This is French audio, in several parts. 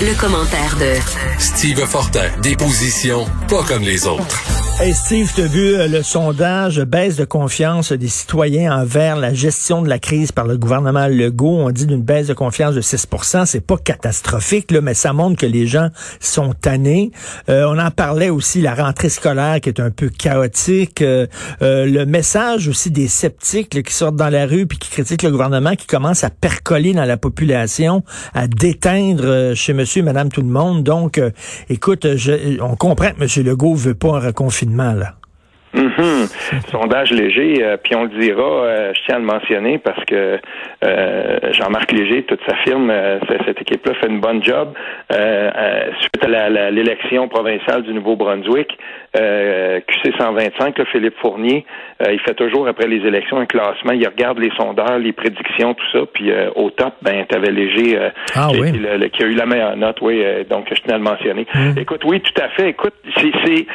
Le commentaire de Steve Fortin, des positions pas comme les autres. Hey Steve, tu as vu euh, le sondage baisse de confiance des citoyens envers la gestion de la crise par le gouvernement Legault? On dit d'une baisse de confiance de 6 C'est pas catastrophique, là, mais ça montre que les gens sont tannés. Euh, on en parlait aussi, la rentrée scolaire qui est un peu chaotique. Euh, le message aussi des sceptiques qui sortent dans la rue puis qui critiquent le gouvernement, qui commence à percoler dans la population, à déteindre chez monsieur et madame tout le monde. Donc, écoute, je, on comprend que monsieur Legault veut pas un reconfinement Mhm. Sondage léger, euh, puis on le dira, euh, je tiens à le mentionner parce que euh, Jean-Marc Léger, toute sa firme, cette équipe-là fait une bonne job. suite à l'élection provinciale du Nouveau-Brunswick, QC 125, Philippe Fournier, il fait toujours après les élections un classement, il regarde les sondeurs, les prédictions, tout ça, puis au top, ben t'avais Léger ah qui, a eu la meilleure note, oui, donc je tenais à le mentionner. Mhm. Écoute, oui, tout à fait. Écoute, c'est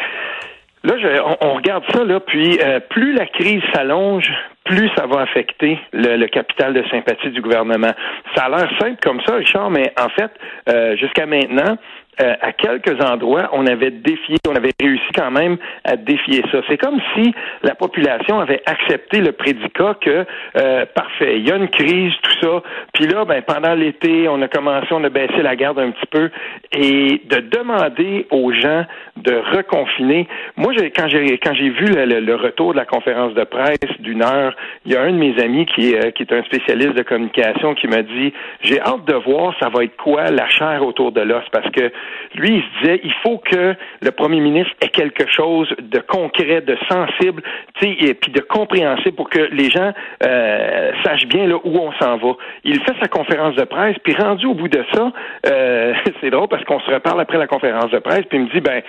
Là, on, regarde ça, là, puis euh, plus la crise s'allonge, plus ça va affecter le, capital de sympathie du gouvernement. Ça a l'air simple comme ça, Richard, mais en fait, euh, jusqu'à maintenant, euh, à quelques endroits, on avait défié, on avait réussi quand même à défier ça. C'est comme si la population avait accepté le prédicat que euh, parfait, il y a une crise, tout ça. Puis là, ben pendant l'été, on a commencé, on a baissé la garde un petit peu et de demander aux gens de reconfiner. Moi, quand j'ai quand j'ai vu le, retour de la conférence de presse d'une heure, il y a un de mes amis qui euh, qui est un spécialiste de communication qui m'a dit j'ai hâte de voir ça va être quoi la chair autour de l'os parce que lui, il se disait, il faut que le premier ministre ait quelque chose de concret, de sensible, et puis de compréhensible pour que les gens euh, sachent bien là où on s'en va. Il fait sa conférence de presse, puis rendu au bout de ça, euh, c'est drôle parce qu'on se reparle après la conférence de presse, puis il me dit, ben,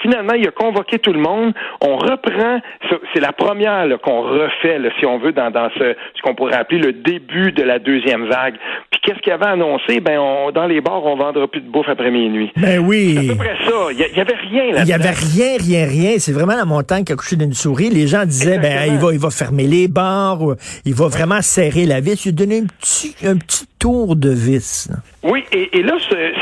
finalement, il a convoqué tout le monde, on reprend, c'est la première qu'on refait, si on veut, dans, dans ce, ce qu'on pourrait appeler le début de la deuxième vague. Puis qu'est-ce qu'il avait annoncé? Ben, on, dans les bars, on vendra plus de bouffe après minuit. Ben oui. C'est à peu près ça. Il n'y avait rien là Il n'y avait rien, rien, rien. C'est vraiment la montagne qui a couché d'une souris. Les gens disaient, ben, il va, il va fermer les bars, il va vraiment serrer la vis. Il a donné un petit, un petit tour de vis. Oui, et, et là, c'est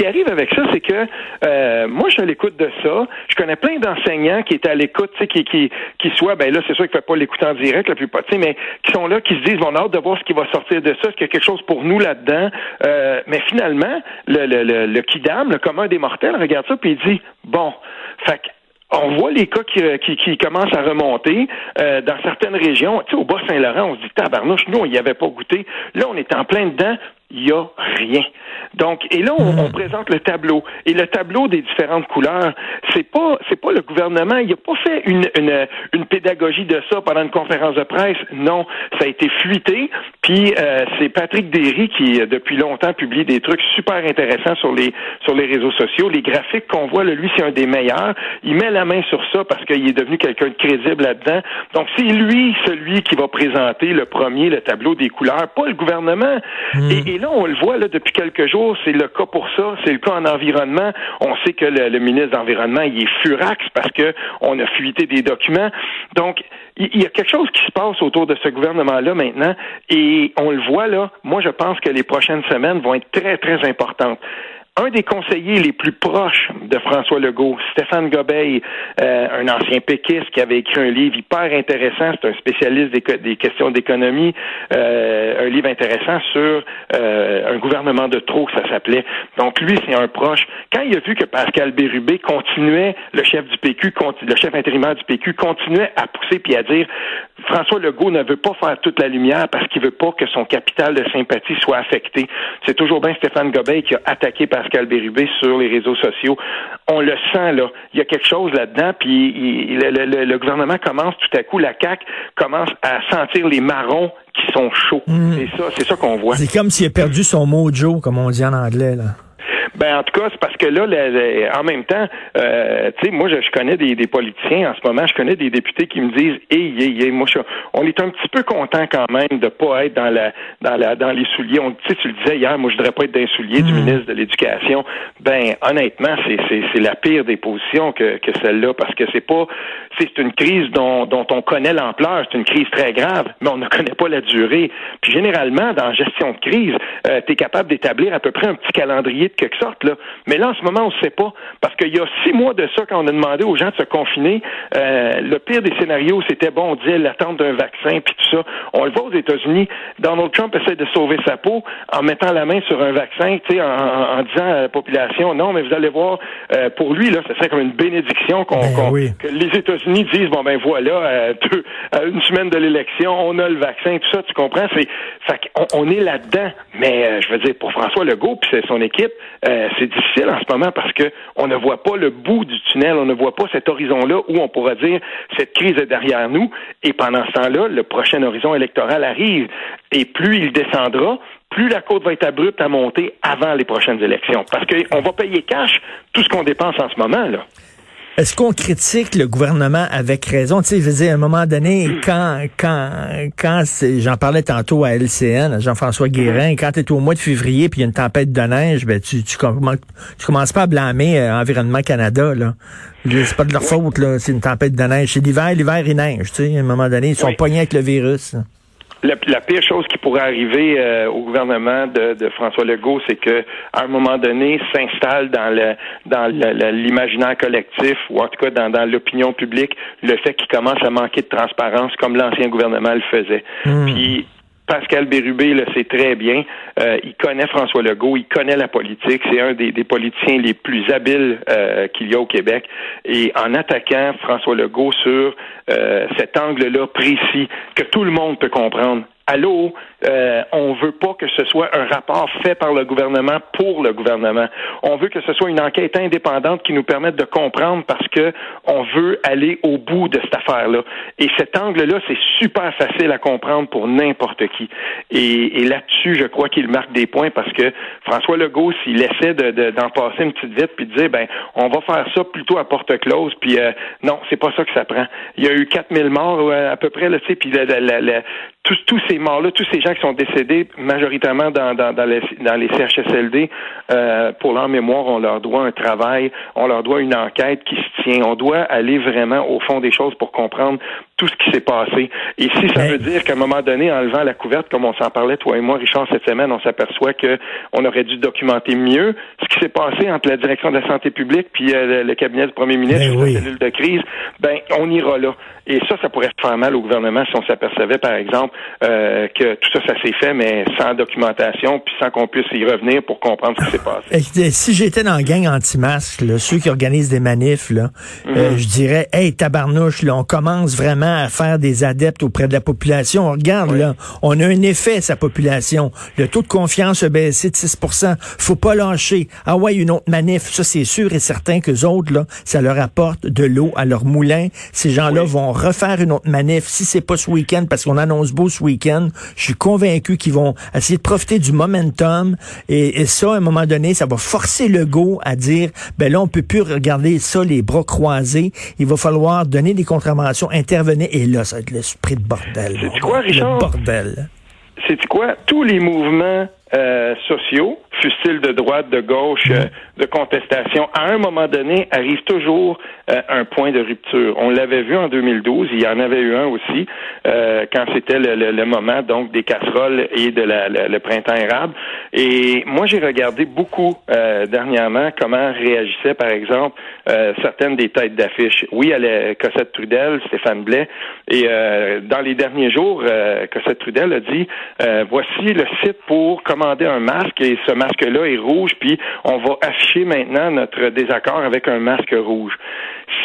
qui arrive avec ça, c'est que euh, moi, je suis à l'écoute de ça. Je connais plein d'enseignants qui étaient à l'écoute, qui, qui, qui soient, ben là, c'est sûr qu'ils ne font pas l'écouter en direct, la plupart, mais qui sont là, qui se disent, on a hâte de voir ce qui va sortir de ça, est-ce qu'il y a quelque chose pour nous là-dedans? Euh, mais finalement, le, le, le, le kidam, le commun des mortels, regarde ça, puis il dit, bon, fait on voit les cas qui, qui, qui commencent à remonter euh, dans certaines régions. Tu sais, au Bas-Saint-Laurent, on se dit tabarnouche, nous, on n'y avait pas goûté. Là, on est en plein dedans il n'y a rien. Donc, et là, on, hmm. présente le tableau. Et le tableau des différentes couleurs, c'est pas, c'est pas le gouvernement, il n'a pas fait une, une, une, pédagogie de ça pendant une conférence de presse. Non, ça a été fuité. Puis euh, c'est Patrick Derry qui, depuis longtemps, publie des trucs super intéressants sur les sur les réseaux sociaux. Les graphiques qu'on voit, là, lui, c'est un des meilleurs. Il met la main sur ça parce qu'il est devenu quelqu'un de crédible là-dedans. Donc, c'est lui, celui qui va présenter le premier, le tableau des couleurs, pas le gouvernement. Hmm. et là, on le voit là, depuis quelques jours, c'est le cas pour ça, c'est le cas en environnement. On sait que le, ministre d'Environnement, il est furax parce que on a fuité des documents. Donc, il y a quelque chose qui se passe autour de ce gouvernement-là maintenant, et on le voit là. Moi, je pense que les prochaines semaines vont être très, très importantes un des conseillers les plus proches de François Legault, Stéphane Gobeil, euh, un ancien péquiste qui avait écrit un livre hyper intéressant, c'est un spécialiste des, questions d'économie, euh, un livre intéressant sur euh, un gouvernement de trop, ça s'appelait. Donc lui, c'est un proche. Quand il a vu que Pascal Bérubé continuait, le chef du PQ, le chef intérimaire du PQ, continuait à pousser puis à dire François Legault ne veut pas faire toute la lumière parce qu'il veut pas que son capital de sympathie soit affecté. C'est toujours bien Stéphane Gobeil qui a attaqué Pascal Bérubé sur les réseaux sociaux. On le sent, là. Il y a quelque chose là-dedans, puis le, gouvernement commence tout à coup, la CAQ commence à sentir les marrons qui sont chauds. Mm. C'est ça, c'est ça qu'on voit. C'est comme s'il a perdu son mojo, comme on dit en anglais, là. Ben en tout cas, c'est parce que là, en même temps, euh, tu sais, moi, je, connais des, politiciens en ce moment, je connais des députés qui me disent, hey, hey, hey, moi, on est un petit peu content quand même de pas être dans la, dans la, dans les souliers. Tu sais, tu le disais hier, moi, je voudrais pas être dans les souliers du hmm. ministre de l'Éducation. Ben, honnêtement, c'est, c'est, la pire des positions que, que celle-là, parce que c'est pas, c'est une crise dont, dont on connaît l'ampleur, c'est une crise très grave, mais on ne connaît pas la durée. Puis généralement, dans la gestion de crise, euh, tu es capable d'établir à peu près un petit calendrier de quelque sorte. Là. Mais là, en ce moment, on ne sait pas. Parce qu'il y a six mois de ça, quand on a demandé aux gens de se confiner, euh, le pire des scénarios, c'était bon, on disait l'attente d'un vaccin, puis tout ça. On le voit aux États-Unis. Donald Trump essaie de sauver sa peau en mettant la main sur un vaccin, tu sais, en, disant à la population, non, mais vous allez voir, euh, pour lui, là, ce serait comme une bénédiction qu'on, ben que les États-Unis disent, bon ben voilà, euh, à une semaine de l'élection, on a le vaccin, tout ça, tu comprends? C'est, on, est là-dedans. Mais je veux dire, pour François Legault puis son équipe, c'est difficile en ce moment parce que on ne voit pas le bout du tunnel, on ne voit pas cet horizon-là où on pourra dire cette crise est derrière nous. Et pendant ce temps-là, le prochain horizon électoral arrive. Et plus il descendra, plus la côte va être abrupte à monter avant les prochaines élections. Parce qu'on va payer cash tout ce qu'on dépense en ce moment, là. Est-ce qu'on critique le gouvernement avec raison? Tu sais, je veux dire, à un moment donné, hmm. quand, quand, quand j'en parlais tantôt à LCN, à Jean-François Guérin, quand tu es au mois de février puis il y a une tempête de neige, ben, tu, tu, commences, tu commences pas à blâmer euh, Environnement Canada, là. C'est pas de leur faute, là. C'est une tempête de neige. C'est l'hiver, l'hiver, il neige, tu sais. À un moment donné, ils sont pognés avec le virus. La, pire chose qui pourrait arriver euh, au gouvernement de, François Legault, c'est que à un moment donné s'installe dans le dans l'imaginaire collectif ou en tout cas dans, l'opinion publique le fait qu'il commence à manquer de transparence comme l'ancien gouvernement le faisait. Hmm. Puis Pascal Bérubé le sait très bien. Euh, il connaît François Legault, il connaît la politique. C'est un des, politiciens les plus habiles euh, qu'il y a au Québec. Et en attaquant François Legault sur euh, cet angle-là précis que tout le monde peut comprendre, allô, euh, on veut pas que ce soit un rapport fait par le gouvernement pour le gouvernement. On veut que ce soit une enquête indépendante qui nous permette de comprendre parce que on veut aller au bout de cette affaire-là. Et cet angle-là, c'est super facile à comprendre pour n'importe qui. Et, là-dessus, je crois qu'il marque des points parce que François Legault, s'il essaie d'en de, passer une petite vite puis de dire, ben, on va faire ça plutôt à porte close, puis euh, non, c'est pas ça que ça prend. Il y a eu 4000 morts à peu près, là, tu sais, puis tous, tous ces morts-là, tous ces gens qui sont décédés majoritairement dans, les, dans les CHSLD, euh, pour leur mémoire, on leur doit un travail, on leur doit une enquête qui se tient. On doit aller vraiment au fond des choses pour comprendre tout ce qui s'est passé. Et si ça veut dire qu'à un moment donné, en levant la couverte, comme on s'en parlait, toi et moi, Richard, cette semaine, on s'aperçoit que on aurait dû documenter mieux ce qui s'est passé entre la direction de la santé publique puis euh, le, cabinet du premier ministre et ben la cellule de crise, ben on ira là. Et ça, ça pourrait faire mal au gouvernement si on s'apercevait, par exemple, euh, que tout ça, ça s'est fait, mais sans documentation, puis sans qu'on puisse y revenir pour comprendre ce qui s'est passé. si j'étais dans la gang anti-masque, ceux qui organisent des manifs, là, euh, mhm. je dirais, hey, tabarnouche, là, on commence vraiment à faire des adeptes auprès de la population. On regarde, là, on a un effet, sa population. Le taux de confiance a baissé de 6 Faut pas lâcher. Ah ouais, une autre manif. Ça, c'est sûr et certain que autres, là, ça leur apporte de l'eau à leur moulin. Ces gens-là vont refaire une autre manif. Si c'est pas ce week-end, parce qu'on annonce beau ce week-end, je suis convaincu qu'ils vont essayer de profiter du momentum. Et, ça, à un moment donné, ça va forcer le go à dire, ben là, on peut plus regarder ça les bras croisés. Il va falloir donner des contraventions, intervenir. Et là, ça va être l'esprit de bordel. C'est quoi, Richard? Le bordel. C'est quoi? Tous les mouvements euh, sociaux, fût-il de droite, de gauche, euh, de contestation, à un moment donné, arrive toujours euh, un point de rupture. On l'avait vu en 2012, il y en avait eu un aussi, quand c'était le, moment donc des casseroles et de la, le printemps érable. Et moi, j'ai regardé beaucoup dernièrement comment réagissaient, par exemple, certaines des têtes d'affiche. Oui, elle est Cossette Trudel, Stéphane Blais, et dans les derniers jours, Cossette Trudel a dit, voici le site pour comment un masque et ce masque-là est rouge, puis on va afficher maintenant notre désaccord avec un masque rouge.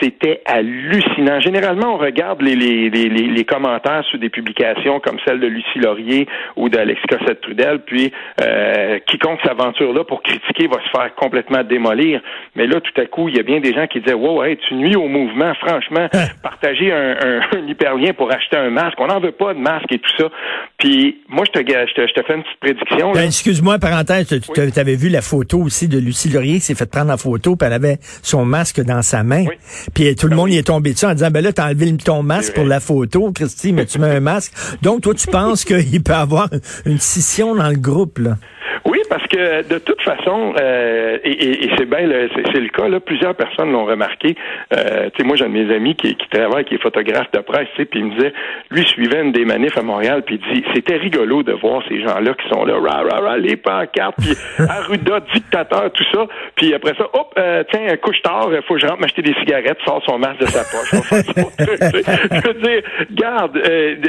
C'était hallucinant. Généralement, on regarde les, les, les, les, commentaires sous des publications comme celle de Lucie Laurier ou d'Alexis Cossette-Trudel, puis euh, quiconque s'aventure là pour critiquer va se faire complètement démolir. Mais là, tout à coup, il y a bien des gens qui disaient, wow, hey, tu nuis au mouvement, franchement, Hein. partager un, un, un hyperlien pour acheter un masque, on n'en veut pas de masque et tout ça. Puis moi, je te, je te, je te fais une petite prédiction. là. Ben, Excuse-moi, parenthèse, tu avais vu la photo aussi de Lucie Laurier qui s'est fait prendre en photo, puis elle avait son masque dans sa main. Oui. Puis tout le Ben monde oui. y est tombé dessus en disant, ben là, t'as enlevé ton masque pour la photo, Christy, mais tu mets un masque. Donc, toi, tu penses qu'il peut y avoir une scission dans le groupe, là? Oui, parce que de toute façon, euh, et, et- et c'est bien, le- c'est le cas, là, plusieurs personnes l'ont remarqué. Euh, moi, j'ai un de mes amis qui, qui travaille, qui est photographe de presse, puis il me disait, lui suivait une des manifs à Montréal, puis il dit, c'était rigolo de voir ces gens-là qui sont là, rah, rah, rah, les pancartes, puis Arruda, dictateur, tout ça, puis après ça, hop, euh, tiens, couche tard, faut que je rentre m'acheter des cigarettes, sort son masque de sa poche. je veux dire, garde,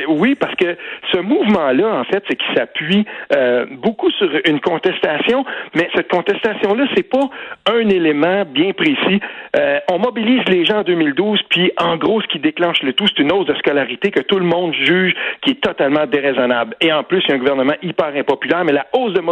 oui, parce que ce mouvement-là, en fait, c'est qu'il s'appuie beaucoup sur une contestation, mais cette contestation-là, c'est pas un élément bien précis. Euh, on mobilise les gens en 2012, puis en gros, ce qui déclenche le tout, c'est une hausse de scolarité que tout le monde juge qui est totalement déraisonnable. Et en plus, il y a un gouvernement hyper impopulaire, mais la hausse de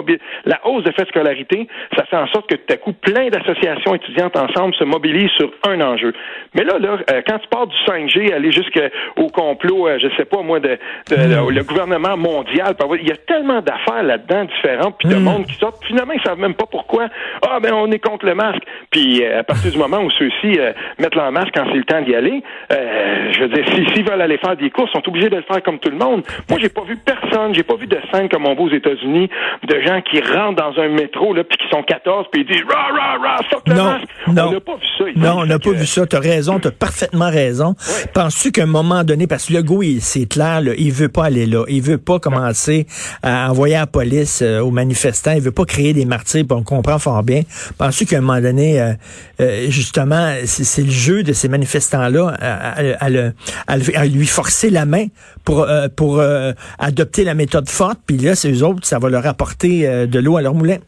la hausse de frais de scolarité, ça fait en sorte que tout à coup, plein d'associations étudiantes ensemble se mobilisent sur un enjeu. Mais là, là, euh, quand tu pars du 5G, aller jusqu'au complot, euh, je sais pas moi, de, de- de- le gouvernement mondial, il y a tellement d'affaires là-dedans différentes, puis de monde qui Finalement, ils savent même pas pourquoi. Ah ben on est contre le masque. Puis euh, à partir du moment où ceux-ci euh, mettent leur masque quand c'est le temps d'y aller, euh, je veux dire, si- s'ils veulent aller faire des courses, ils sont obligés de le faire comme tout le monde. Moi, j'ai pas vu personne, j'ai pas vu de scène comme on voit aux États-Unis, de gens qui rentrent dans un métro là, puis qui sont 14, puis ils disent rah rah rah, fuck le Non, masque. non. On n'a pas vu ça. ici. Non, on n'a pas vu ça. T'as raison, t'as parfaitement raison. Penses-tu qu'à un moment donné, parce que le il- c'est clair, là, il veut pas aller là. Il veut pas commencer à envoyer la police euh, aux manifestants. Il veut pas créer des martyrs, puis on comprend fort bien. Penses-tu qu'à un moment donné, euh, euh, justement, c'est le jeu de ces manifestants-là à, lui forcer la main pour, euh, pour adopter la méthode forte, puis là, c'est eux autres, ça va leur apporter de l'eau à leur moulin?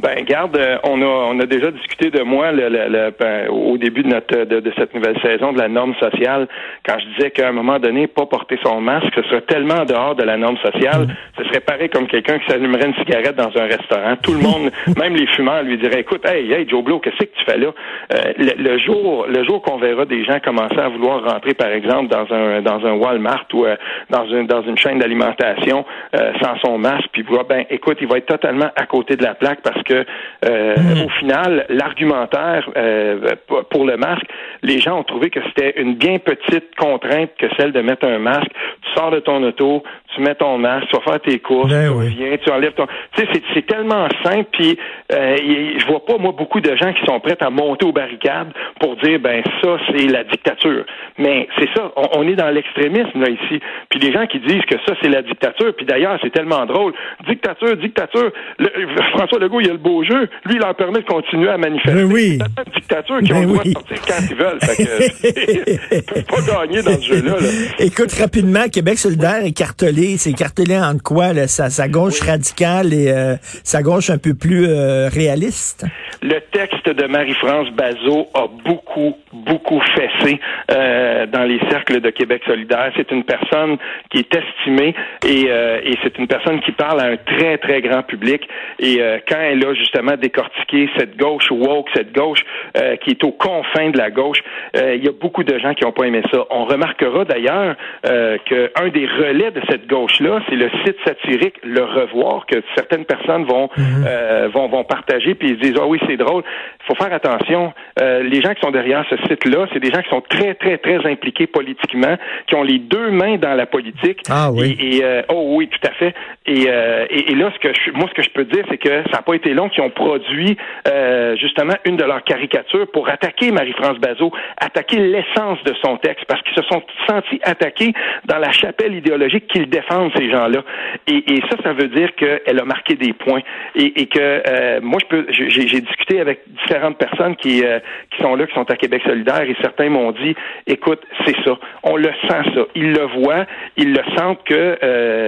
Ben, garde, euh, on a on a déjà discuté de moi le, le- le- ben, au début de notre de, de cette nouvelle saison de la norme sociale quand je disais qu'à un moment donné, pas porter son masque, ce serait tellement en dehors de la norme sociale, ce serait pareil comme quelqu'un qui s'allumerait une cigarette dans un restaurant. Tout le monde, même les fumeurs, lui diraient écoute, hey, hey, Joe Blow, qu'est-ce que tu fais là? Euh, le, le jour le jour qu'on verra des gens commencer à vouloir rentrer, par exemple, dans un dans un Walmart ou euh, dans une dans une chaîne d'alimentation euh, sans son masque, puis ben écoute, il va être totalement à côté de la plaque parce que euh, au final, l'argumentaire euh, pour- le masque, les gens ont trouvé que c'était une bien petite contrainte que celle de mettre un masque. Tu sors de ton auto, tu mets ton masque, tu vas faire tes courses, Ben tu oui. reviens, tu enlèves ton. Tu sais, c'est- tellement simple. Puis euh, je vois pas moi beaucoup de gens qui sont prêts à monter aux barricades pour dire ben ça c'est la dictature. Mais c'est ça, on, on est dans l'extrémisme là ici. Puis les gens qui disent que ça c'est la dictature. Puis d'ailleurs c'est tellement drôle, dictature, dictature. Le- François Legault il a le beau jeu, lui il leur permet de continuer à manifester. Ben oui. C'est de dictature ont Ben le droit de sortir quand ils veulent. Fait que, ils peuvent pas gagner dans ce jeu-là. là. Écoute, rapidement, Québec solidaire est cartelé. C'est cartelé entre quoi? Là? Sa, sa gauche radicale et euh, sa gauche un peu plus euh, réaliste? Le texte de Marie-France Bazot a beaucoup, beaucoup fessé euh, dans les cercles de Québec solidaire. C'est une personne qui est estimée et, euh, et c'est une personne qui parle à un très, très grand public. Et quand elle a justement décortiqué cette gauche woke, cette gauche euh, qui est aux confins de la gauche, euh, il y a beaucoup de gens qui n'ont pas aimé ça. On remarquera d'ailleurs euh, qu'un des relais de cette gauche-là, c'est le site satirique Le Revoir, que certaines personnes vont, euh, vont, vont partager, puis ils se disent, ah oui, c'est drôle. Il faut faire attention. Euh, les gens qui sont derrière ce site-là, c'est des gens qui sont très, très, très impliqués politiquement, qui ont les deux mains dans la politique. Ah oui. Et, et, euh, oh oui, tout à fait. Et, et, et là, ce que je, moi, ce que je peux dire, c'est que ça n'a pas été qu'ils ont produit euh, justement une de leurs caricatures pour attaquer Marie-France Bazot, attaquer l'essence de son texte, parce qu'ils se sont sentis attaqués dans la chapelle idéologique qu'ils défendent ces gens-là. Et, ça, ça veut dire qu'elle a marqué des points. Et, que euh, moi, j'ai, discuté avec différentes personnes qui euh, qui sont là, qui sont à Québec solidaire, et certains m'ont dit, écoute, c'est ça, on le sent ça, ils le voient, ils le sentent que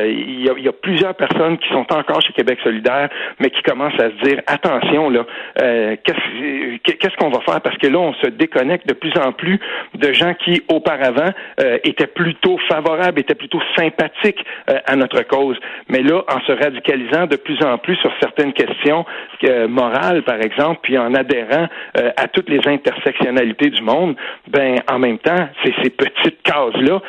il y, a, il y a plusieurs personnes qui sont encore chez Québec solidaire, mais qui commencent à se dire attention là, euh, qu'est-ce qu'on va faire? Parce que là on se déconnecte de plus en plus de gens qui auparavant euh, étaient plutôt favorables, étaient plutôt sympathiques euh, à notre cause, mais là en se radicalisant de plus en plus sur certaines questions morales par exemple, puis en adhérant à toutes les intersectionnalités du monde, ben en même temps c'est ces petites cases là,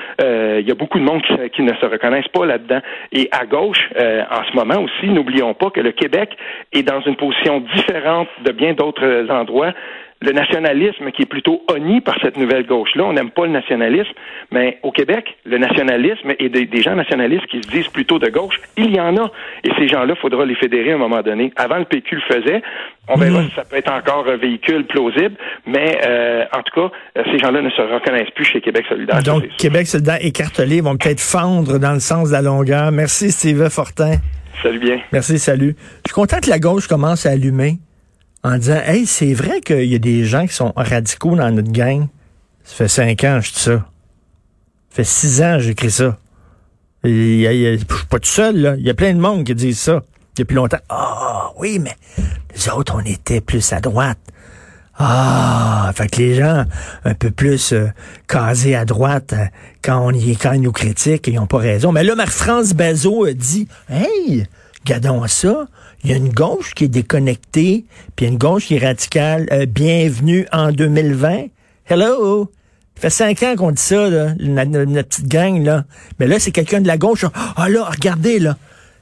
il y a beaucoup de monde qui, qui ne se reconnaissent pas là-dedans. Et à gauche en ce moment aussi, n'oublions pas que le Québec est dans une position différente de bien d'autres endroits le nationalisme qui est plutôt honni par cette nouvelle gauche-là. On n'aime pas le nationalisme, mais au Québec, le nationalisme et des, gens nationalistes qui se disent plutôt de gauche, il y en a. Et ces gens-là, il faudra les fédérer à un moment donné. Avant, le PQ le faisait. On verra hmm. si ça peut être encore un véhicule plausible, mais euh, en tout cas, euh, ces gens-là ne se reconnaissent plus chez Québec solidaire. Donc, Québec solidaire écartelé vont peut-être fendre dans le sens de la longueur. Merci, Steve Fortin. Salut bien. Merci, salut. Je suis content que la gauche commence à allumer en disant Hey, c'est vrai qu'il y a des gens qui sont radicaux dans notre gang. Ça fait cinq ans que je dis ça. Ça fait six ans que j'écris ça. je suis pas tout seul, là. Il y a plein de monde qui disent ça depuis longtemps. Ah oui, mais les autres, on était plus à droite. Ah, fait que les gens un peu plus euh, casés à droite euh, quand on y quand ils nous critiquent, ils n'ont pas raison. Mais là, Marc-France Bazot a dit Hey, regardons ça. Il y a une gauche qui est déconnectée, puis une gauche qui est radicale. Euh, bienvenue en 2020. Hello! Ça fait cinq ans qu'on dit ça, là, notre, petite gang, là. Mais là, c'est quelqu'un de la gauche. Ah là, regardez, là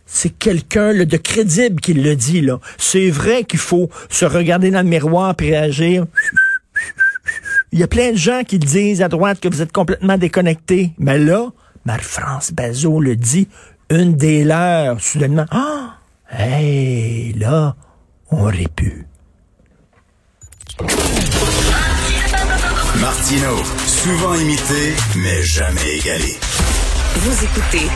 c'est quelqu'un de crédible qui le dit. là. C'est vrai qu'il faut se regarder dans le miroir et réagir. Il y a plein de gens qui disent à droite que vous êtes complètement déconnecté. Mais là, Marie-France Bazot le dit, une des leurs, soudainement. Ah! Hey, là, on aurait pu. Martino, souvent imité, mais jamais égalé. Vous écoutez